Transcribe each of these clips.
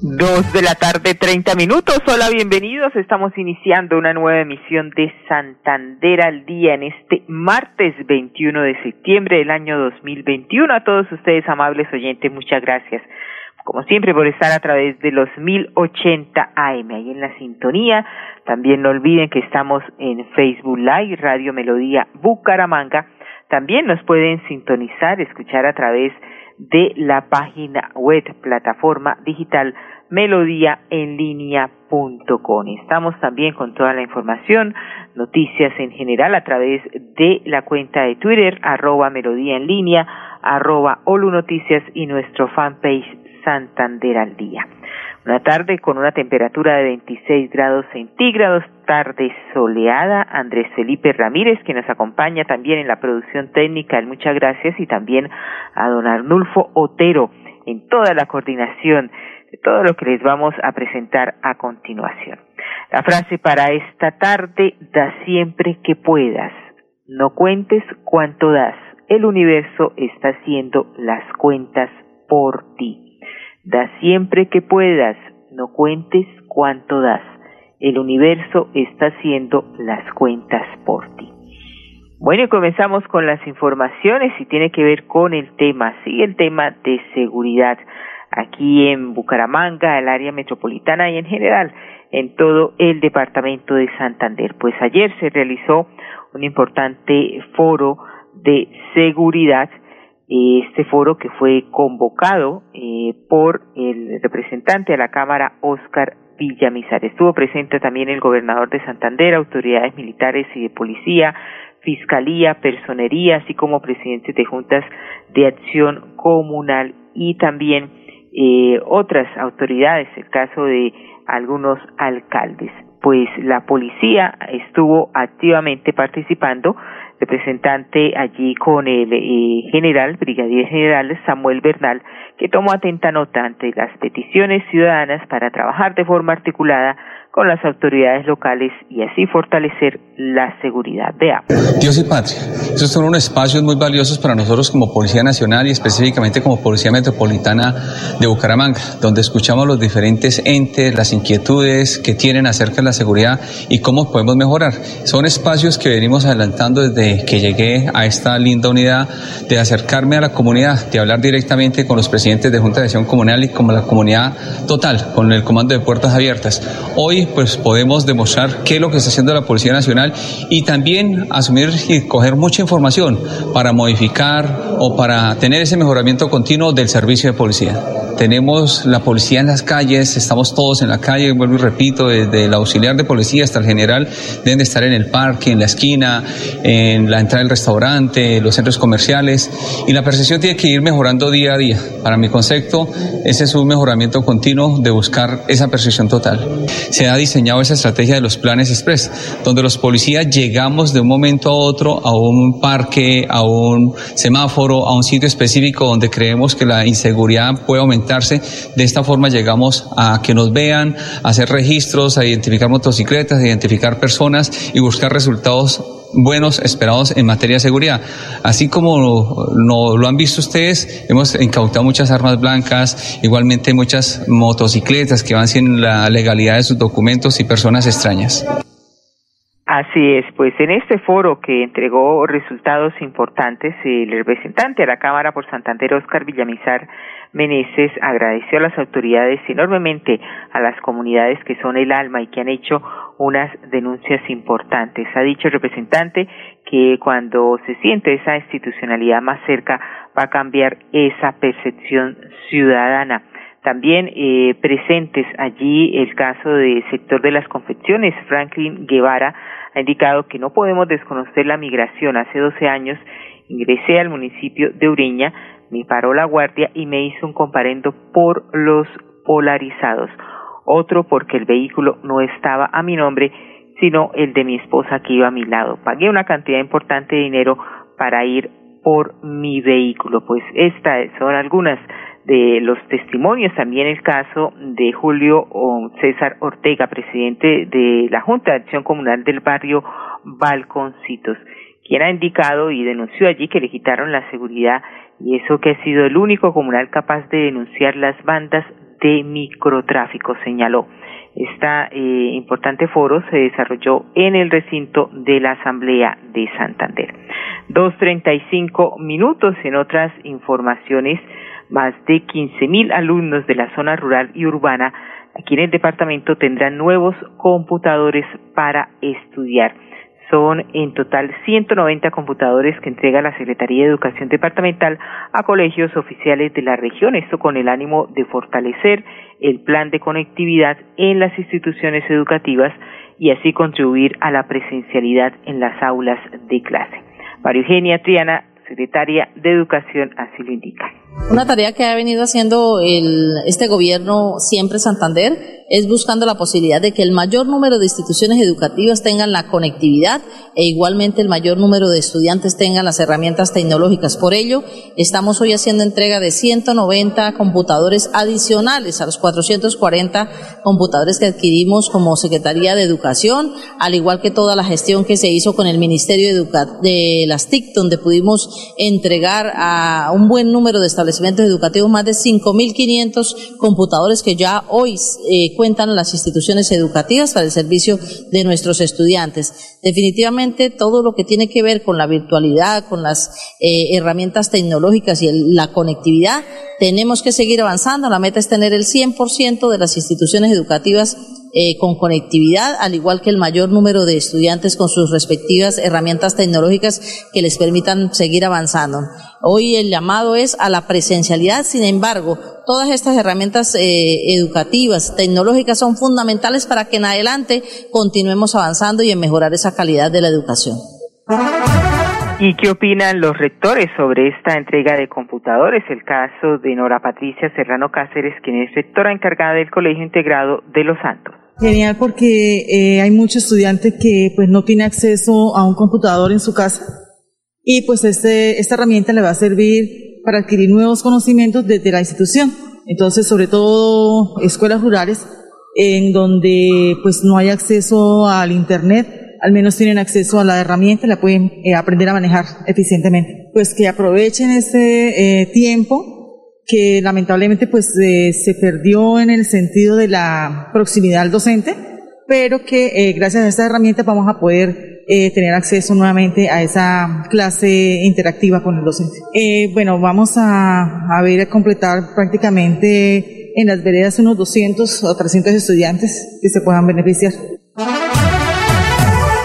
Dos de la tarde, treinta minutos. Hola, bienvenidos. Estamos iniciando una nueva emisión de Santander al día en este martes 21 de septiembre del año 2021. A todos ustedes, amables oyentes, muchas gracias. Como siempre, por estar a través de los 1080 AM ahí en la sintonía. También no olviden que estamos en Facebook Live, Radio Melodía Bucaramanga. También nos pueden sintonizar, escuchar a través de de la página web, plataforma digital melodíaenlínea.com. Estamos también con toda la información, noticias en general a través de la cuenta de Twitter, arroba melodía en línea, arroba Olu Noticias y nuestro fanpage Santander al Día. Una tarde con una temperatura de 26 grados centígrados, tarde soleada. Andrés Felipe Ramírez, que nos acompaña también en la producción técnica, muchas gracias, y también a don Arnulfo Otero en toda la coordinación de todo lo que les vamos a presentar a continuación. La frase para esta tarde, da siempre que puedas. No cuentes cuánto das. El universo está haciendo las cuentas por ti. Da siempre que puedas, no cuentes cuánto das. El universo está haciendo las cuentas por ti. Bueno, y comenzamos con las informaciones y tiene que ver con el tema, sí, el tema de seguridad aquí en Bucaramanga, el área metropolitana y en general en todo el departamento de Santander. Pues ayer se realizó un importante foro de seguridad este foro que fue convocado eh, por el representante de la Cámara, Oscar Villamizar. Estuvo presente también el gobernador de Santander, autoridades militares y de policía, fiscalía, personería, así como presidentes de juntas de acción comunal y también eh, otras autoridades, el caso de algunos alcaldes. Pues la policía estuvo activamente participando representante allí con el eh, general, brigadier general Samuel Bernal, que tomó atenta nota ante las peticiones ciudadanas para trabajar de forma articulada con las autoridades locales y así fortalecer la seguridad. Veamos. Dios y patria. Esos son unos espacios muy valiosos para nosotros como Policía Nacional y específicamente como Policía Metropolitana de Bucaramanga, donde escuchamos los diferentes entes, las inquietudes que tienen acerca de la seguridad y cómo podemos mejorar. Son espacios que venimos adelantando desde que llegué a esta linda unidad de acercarme a la comunidad, de hablar directamente con los presidentes de Junta de Acción Comunal y con la comunidad total, con el Comando de Puertas Abiertas. Hoy pues podemos demostrar qué es lo que está haciendo la Policía Nacional y también asumir y coger mucha información para modificar o para tener ese mejoramiento continuo del servicio de policía. Tenemos la policía en las calles, estamos todos en la calle, vuelvo y repito, desde el auxiliar de policía hasta el general, deben de estar en el parque, en la esquina, en la entrada del restaurante, los centros comerciales, y la percepción tiene que ir mejorando día a día. Para mi concepto, ese es un mejoramiento continuo de buscar esa percepción total. Se ha diseñado esa estrategia de los planes express, donde los policías llegamos de un momento a otro a un parque, a un semáforo, a un sitio específico donde creemos que la inseguridad puede aumentar de esta forma llegamos a que nos vean, a hacer registros, a identificar motocicletas, a identificar personas y buscar resultados buenos esperados en materia de seguridad. Así como no, lo han visto ustedes, hemos incautado muchas armas blancas, igualmente muchas motocicletas que van sin la legalidad de sus documentos y personas extrañas. Así es, pues en este foro que entregó resultados importantes, el representante de la Cámara por Santander, Oscar Villamizar, Meneses agradeció a las autoridades enormemente a las comunidades que son el alma y que han hecho unas denuncias importantes. Ha dicho el representante que cuando se siente esa institucionalidad más cerca va a cambiar esa percepción ciudadana. También eh, presentes allí el caso del sector de las confecciones. Franklin Guevara ha indicado que no podemos desconocer la migración. Hace 12 años ingresé al municipio de Ureña me paró la guardia y me hizo un comparendo por los polarizados. otro porque el vehículo no estaba a mi nombre, sino el de mi esposa que iba a mi lado. Pagué una cantidad importante de dinero para ir por mi vehículo. Pues estas son algunas de los testimonios, también el caso de Julio César Ortega, presidente de la Junta de Acción Comunal del barrio Balconcitos, quien ha indicado y denunció allí que le quitaron la seguridad y eso que ha sido el único comunal capaz de denunciar las bandas de microtráfico, señaló. Este importante foro se desarrolló en el recinto de la Asamblea de Santander. Dos treinta y cinco minutos en otras informaciones más de 15.000 alumnos de la zona rural y urbana aquí en el departamento tendrán nuevos computadores para estudiar. Son en total 190 computadores que entrega la Secretaría de Educación Departamental a colegios oficiales de la región, esto con el ánimo de fortalecer el plan de conectividad en las instituciones educativas y así contribuir a la presencialidad en las aulas de clase. María Eugenia Triana, secretaria de Educación, así lo indica. Una tarea que ha venido haciendo el, este gobierno siempre Santander es buscando la posibilidad de que el mayor número de instituciones educativas tengan la conectividad e igualmente el mayor número de estudiantes tengan las herramientas tecnológicas. Por ello, estamos hoy haciendo entrega de 190 computadores adicionales a los 440 computadores que adquirimos como Secretaría de Educación, al igual que toda la gestión que se hizo con el Ministerio de, las TIC, donde pudimos entregar a un buen número de establecimientos educativos más de 5.500 computadores que ya hoy eh, cuentan las instituciones educativas para el servicio de nuestros estudiantes. Definitivamente todo lo que tiene que ver con la virtualidad, con las eh, herramientas tecnológicas y la conectividad, tenemos que seguir avanzando. La meta es tener el 100% de las instituciones educativas eh, con conectividad, al igual que el mayor número de estudiantes con sus respectivas herramientas tecnológicas que les permitan seguir avanzando. Hoy el llamado es a la presencialidad, sin embargo, todas estas herramientas eh, educativas, tecnológicas son fundamentales para que en adelante continuemos avanzando y en mejorar esa calidad de la educación. ¿Y qué opinan los rectores sobre esta entrega de computadores? El caso de Nora Patricia Serrano Cáceres, quien es rectora encargada del Colegio Integrado de Los Santos. Genial porque eh, hay muchos estudiantes que pues no tienen acceso a un computador en su casa y pues este, esta herramienta le va a servir para adquirir nuevos conocimientos desde la institución. Entonces, sobre todo escuelas rurales en donde pues no hay acceso al internet, al menos tienen acceso a la herramienta, la pueden eh, aprender a manejar eficientemente. Pues que aprovechen ese eh, tiempo que lamentablemente pues eh, se perdió en el sentido de la proximidad al docente, pero que gracias a esta herramienta vamos a poder tener acceso nuevamente a esa clase interactiva con el docente. bueno, vamos a, a ver a completar prácticamente en las veredas unos 200 o 300 estudiantes que se puedan beneficiar.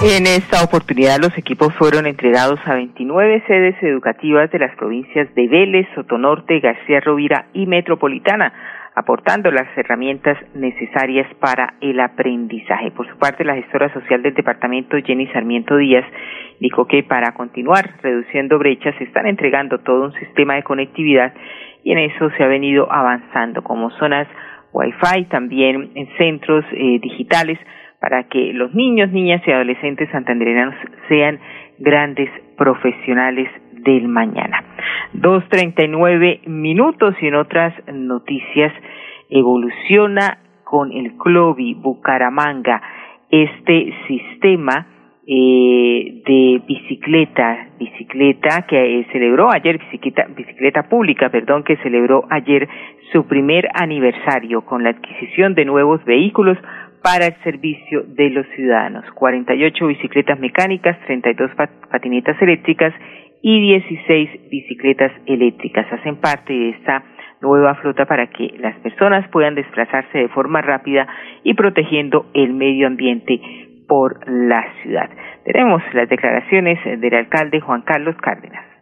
En esta oportunidad los equipos fueron entregados a 29 sedes educativas de las provincias de Vélez, Sotonorte, García Rovira y Metropolitana, aportando las herramientas necesarias para el aprendizaje. Por su parte, la gestora social del departamento, Jenny Sarmiento Díaz, dijo que para continuar reduciendo brechas se están entregando todo un sistema de conectividad y en eso se ha venido avanzando como zonas Wi-Fi, también en centros eh, digitales, para que los niños, niñas y adolescentes santandereanos sean grandes profesionales del mañana. Dos treinta y nueve minutos y en otras noticias evoluciona con el CLOVI Bucaramanga este sistema eh, de bicicleta, bicicleta que celebró ayer, bicicleta, bicicleta pública, perdón, que celebró ayer su primer aniversario con la adquisición de nuevos vehículos para el servicio de los ciudadanos. 48 bicicletas mecánicas, 32 patinetas eléctricas y 16 bicicletas eléctricas hacen parte de esta nueva flota para que las personas puedan desplazarse de forma rápida y protegiendo el medio ambiente por la ciudad. Tenemos las declaraciones del alcalde Juan Carlos Cárdenas.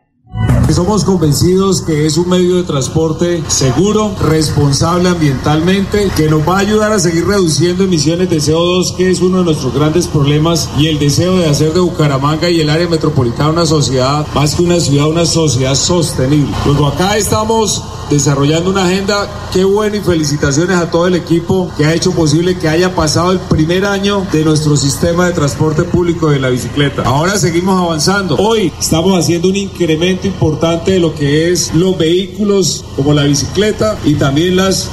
Somos convencidos que es un medio de transporte seguro, responsable ambientalmente, que nos va a ayudar a seguir reduciendo emisiones de CO2, que es uno de nuestros grandes problemas, y el deseo de hacer de Bucaramanga y el área metropolitana una sociedad, más que una ciudad, una sociedad sostenible. Luego acá estamos desarrollando una agenda. Qué bueno y felicitaciones a todo el equipo que ha hecho posible que haya pasado el primer año de nuestro sistema de transporte público de la bicicleta. Ahora seguimos avanzando. Hoy estamos haciendo un incremento importante de lo que es los vehículos como la bicicleta y también las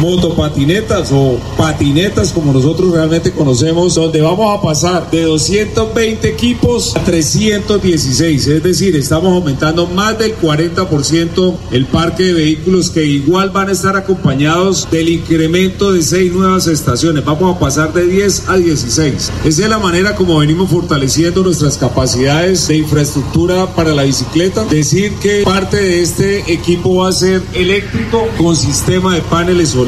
motopatinetas o patinetas como nosotros realmente conocemos, donde vamos a pasar de 220 equipos a 316, es decir, estamos aumentando más del 40% el parque de vehículos que igual van a estar acompañados del incremento de seis nuevas estaciones, vamos a pasar de 10 a 16. Esa es la manera como venimos fortaleciendo nuestras capacidades de infraestructura para la bicicleta, decir que parte de este equipo va a ser eléctrico con sistema de paneles solares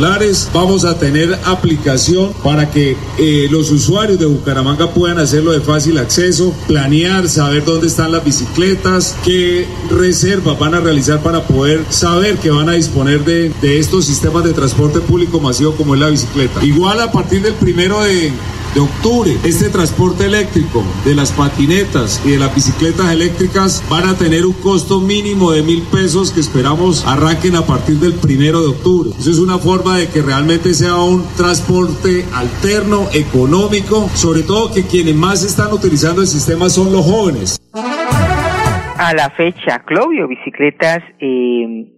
Vamos a tener aplicación para que eh, los usuarios de Bucaramanga puedan hacerlo de fácil acceso, planear, saber dónde están las bicicletas, qué reservas van a realizar para poder saber que van a disponer de, de estos sistemas de transporte público masivo como es la bicicleta. Igual a partir del primero de de octubre. Este transporte eléctrico de las patinetas y de las bicicletas eléctricas van a tener un costo mínimo de mil pesos que esperamos arranquen a partir del primero de octubre. Eso es una forma de que realmente sea un transporte alterno, económico, sobre todo que quienes más están utilizando el sistema son los jóvenes. A la fecha, Clovio, bicicletas eh,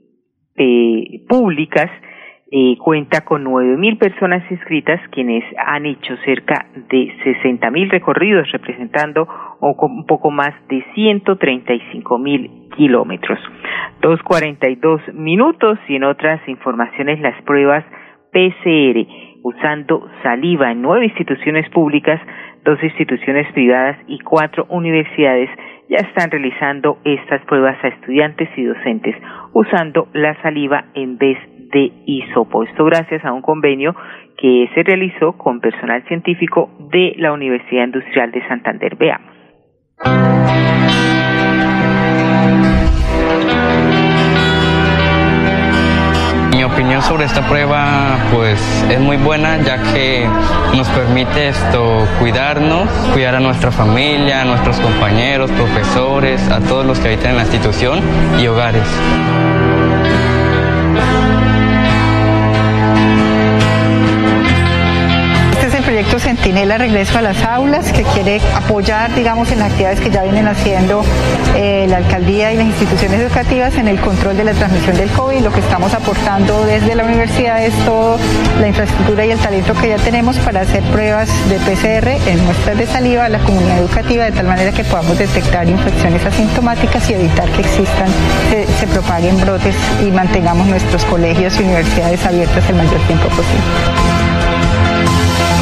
eh, públicas eh, cuenta con 9.000 personas inscritas, quienes han hecho cerca de 60.000 recorridos, representando un poco más de 135.000 kilómetros. 2.42 minutos y en otras informaciones las pruebas PCR usando saliva en nueve instituciones públicas, dos instituciones privadas y cuatro universidades ya están realizando estas pruebas a estudiantes y docentes usando la saliva en vez de hisopo. Esto gracias a un convenio que se realizó con personal científico de la Universidad Industrial de Santander. Veamos. Mi opinión sobre esta prueba pues es muy buena ya que nos permite esto cuidarnos, cuidar a nuestra familia, a nuestros compañeros, profesores, a todos los que habitan en la institución y hogares. Proyecto Centinela Regreso a las Aulas, que quiere apoyar, digamos, en las actividades que ya vienen haciendo eh, la alcaldía y las instituciones educativas en el control de la transmisión del COVID. Lo que estamos aportando desde la universidad es toda la infraestructura y el talento que ya tenemos para hacer pruebas de PCR en muestras de saliva a la comunidad educativa, de tal manera que podamos detectar infecciones asintomáticas y evitar que existan, se, se propaguen brotes y mantengamos nuestros colegios y universidades abiertas el mayor tiempo posible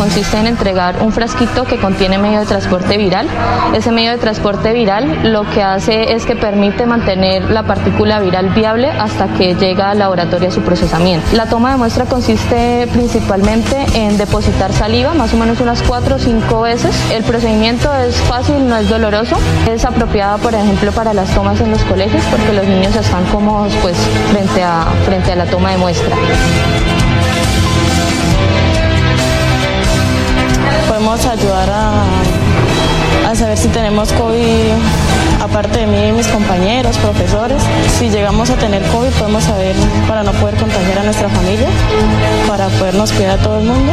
consiste en entregar un frasquito que contiene medio de transporte viral. Ese medio de transporte viral lo que hace es que permite mantener la partícula viral viable hasta que llega al laboratorio a su procesamiento. La toma de muestra consiste principalmente en depositar saliva, más o menos unas 4 o 5 veces. El procedimiento es fácil, no es doloroso. Es apropiada, por ejemplo, para las tomas en los colegios porque los niños están cómodos pues, frente, a, frente a la toma de muestra. Podemos ayudar a, saber si tenemos COVID, aparte de mí y mis compañeros, profesores. Si llegamos a tener COVID, podemos saber para no poder contagiar a nuestra familia, para podernos cuidar a todo el mundo.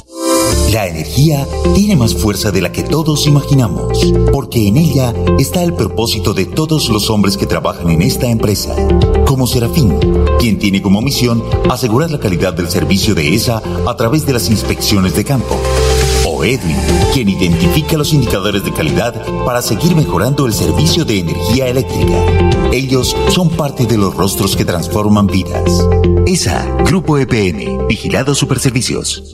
La energía tiene más fuerza de la que todos imaginamos, porque en ella está el propósito de todos los hombres que trabajan en esta empresa, como Serafín, quien tiene como misión asegurar la calidad del servicio de ESA a través de las inspecciones de campo. O Edwin, quien identifica los indicadores de calidad para seguir mejorando el servicio de energía eléctrica. Ellos son parte de los rostros que transforman vidas. ESA, Grupo EPN, Vigilado Superservicios.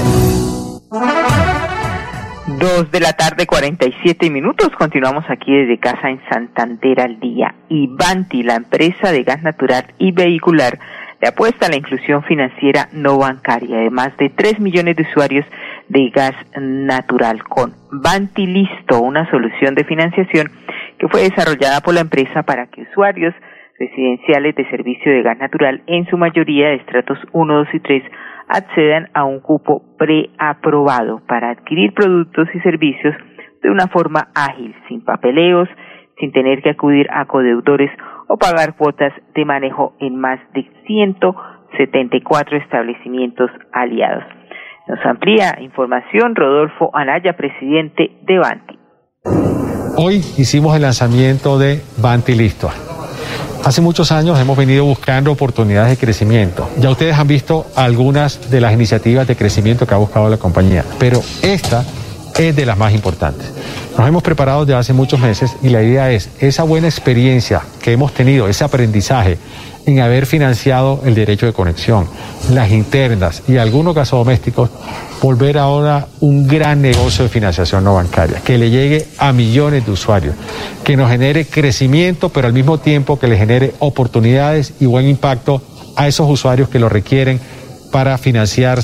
Dos de la tarde, 47 minutos. Continuamos aquí desde casa en Santander al día. Y Banti, la empresa de gas natural y vehicular, le apuesta a la inclusión financiera no bancaria de más de 3 millones de usuarios de gas natural con Banti Listo, una solución de financiación que fue desarrollada por la empresa para que usuarios residenciales de servicio de gas natural, en su mayoría de estratos 1, 2 y 3, accedan a un cupo preaprobado para adquirir productos y servicios de una forma ágil, sin papeleos, sin tener que acudir a codeudores o pagar cuotas de manejo en más de 174 establecimientos aliados. Nos amplía información Rodolfo Anaya, presidente de Banti. Hoy hicimos el lanzamiento de Banti Listo Hace muchos años hemos venido buscando oportunidades de crecimiento. Ya ustedes han visto algunas de las iniciativas de crecimiento que ha buscado la compañía, pero esta es de las más importantes. Nos hemos preparado desde hace muchos meses y la idea es esa buena experiencia que hemos tenido, ese aprendizaje en haber financiado el derecho de conexión, las internas y algunos gasodomésticos, volver ahora un gran negocio de financiación no bancaria, que le llegue a millones de usuarios, que nos genere crecimiento, pero al mismo tiempo que le genere oportunidades y buen impacto a esos usuarios que lo requieren para financiar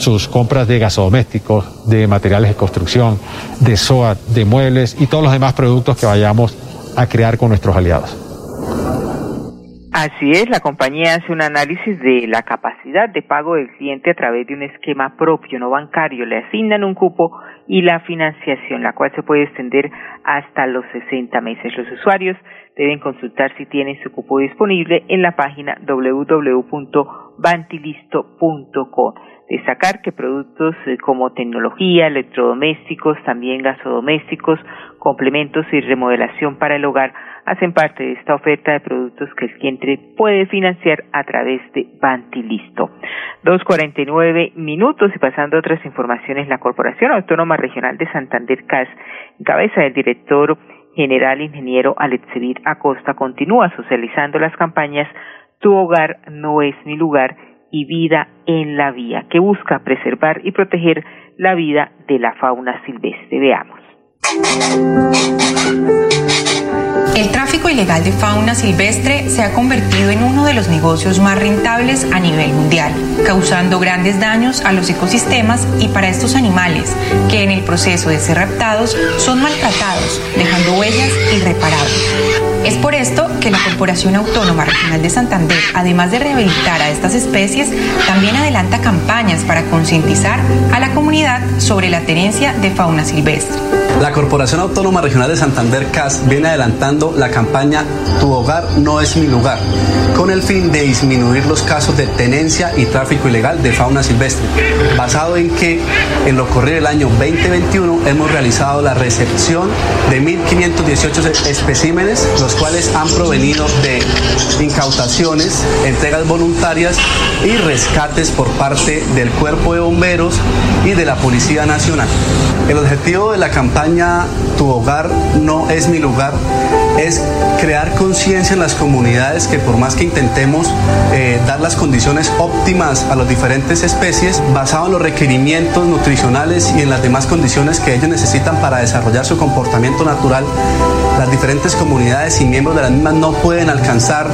sus compras de gasodomésticos, de materiales de construcción, de SOAT, de muebles y todos los demás productos que vayamos a crear con nuestros aliados. Así es, la compañía hace un análisis de la capacidad de pago del cliente a través de un esquema propio, no bancario. Le asignan un cupo y la financiación, la cual se puede extender hasta los 60 meses. Los usuarios deben consultar si tienen su cupo disponible en la página www.bantilisto.com. Destacar que productos eh, como tecnología, electrodomésticos, también gasodomésticos, complementos y remodelación para el hogar hacen parte de esta oferta de productos que el cliente puede financiar a través de Bantilisto. 2.49 minutos y pasando a otras informaciones, la Corporación Autónoma Regional de Santander CAS, en cabeza del director general ingeniero Alexevir Acosta, continúa socializando las campañas Tu hogar no es mi lugar y vida en la vía, que busca preservar y proteger la vida de la fauna silvestre. Veamos. Ilegal de fauna silvestre se ha convertido en uno de los negocios más rentables a nivel mundial, causando grandes daños a los ecosistemas y para estos animales, que en el proceso de ser raptados son maltratados, dejando huellas irreparables. Es por esto que la Corporación Autónoma Regional de Santander, además de rehabilitar a estas especies, también adelanta campañas para concientizar a la comunidad sobre la tenencia de fauna silvestre. La Corporación Autónoma Regional de Santander CAS viene adelantando la campaña Tu hogar no es mi lugar, con el fin de disminuir los casos de tenencia y tráfico ilegal de fauna silvestre, basado en que en lo corrido del año 2021 hemos realizado la recepción de 1.518 especímenes, los cuales han provenido de incautaciones, entregas voluntarias y rescates por parte del Cuerpo de Bomberos y de la Policía Nacional. El objetivo de la campaña Tu hogar no es mi lugar. Es crear conciencia en las comunidades que por más que intentemos eh, dar las condiciones óptimas a las diferentes especies, basado en los requerimientos nutricionales y en las demás condiciones que ellos necesitan para desarrollar su comportamiento natural, las diferentes comunidades y miembros de las mismas no pueden alcanzar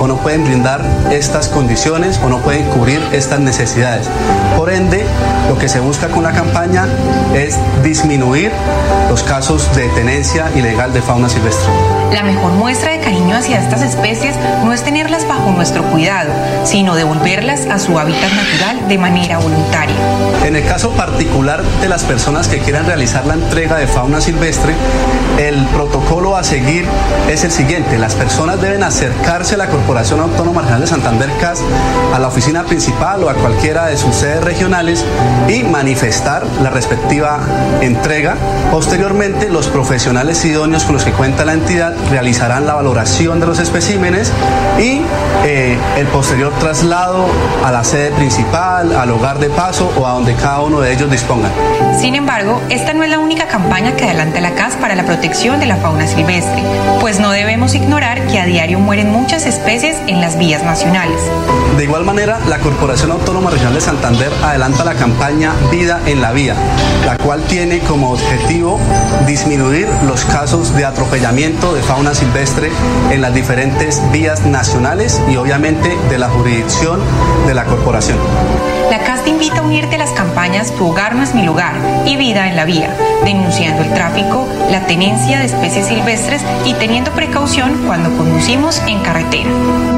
o no pueden brindar estas condiciones o no pueden cubrir estas necesidades. Por ende, lo que se busca con la campaña es disminuir los casos de tenencia ilegal de fauna silvestre. La mejor muestra de cariño hacia estas especies no es tenerlas bajo nuestro cuidado, sino devolverlas a su hábitat natural de manera voluntaria. En el caso particular de las personas que quieran realizar la entrega de fauna silvestre, el protocolo a seguir es el siguiente. Las personas deben acercarse a la Corporación Autónoma Regional de Santander CAS, a la oficina principal o a cualquiera de sus sedes regionales y manifestar la respectiva entrega. Posteriormente, los profesionales idóneos con los que cuenta la entidad realizarán la valoración de los especímenes y eh, el posterior traslado a la sede principal, al hogar de paso o a donde cada uno de ellos disponga. Sin embargo, esta no es la única campaña que adelanta la CAS para la protección de la fauna pues no debemos ignorar que a diario mueren muchas especies en las vías nacionales. De igual manera, la Corporación Autónoma Regional de Santander adelanta la campaña Vida en la Vía, la cual tiene como objetivo disminuir los casos de atropellamiento de fauna silvestre en las diferentes vías nacionales y obviamente de la jurisdicción de la corporación. Te invita a unirte a las campañas Tu hogar no es mi lugar y Vida en la Vía, denunciando el tráfico, la tenencia de especies silvestres y teniendo precaución cuando conducimos en carretera.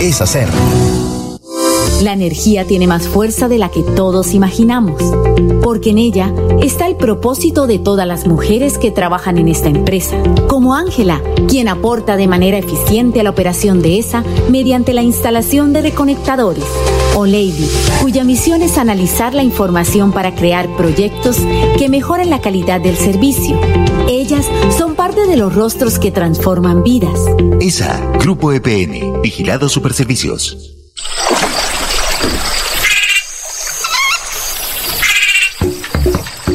es hacer. La energía tiene más fuerza de la que todos imaginamos, porque en ella está el propósito de todas las mujeres que trabajan en esta empresa, como Ángela, quien aporta de manera eficiente a la operación de esa mediante la instalación de reconectadores, o Lady, cuya misión es analizar la información para crear proyectos que mejoren la calidad del servicio. Ellas son parte de los rostros que transforman vidas. ESA, Grupo EPN, Vigilado Superservicios.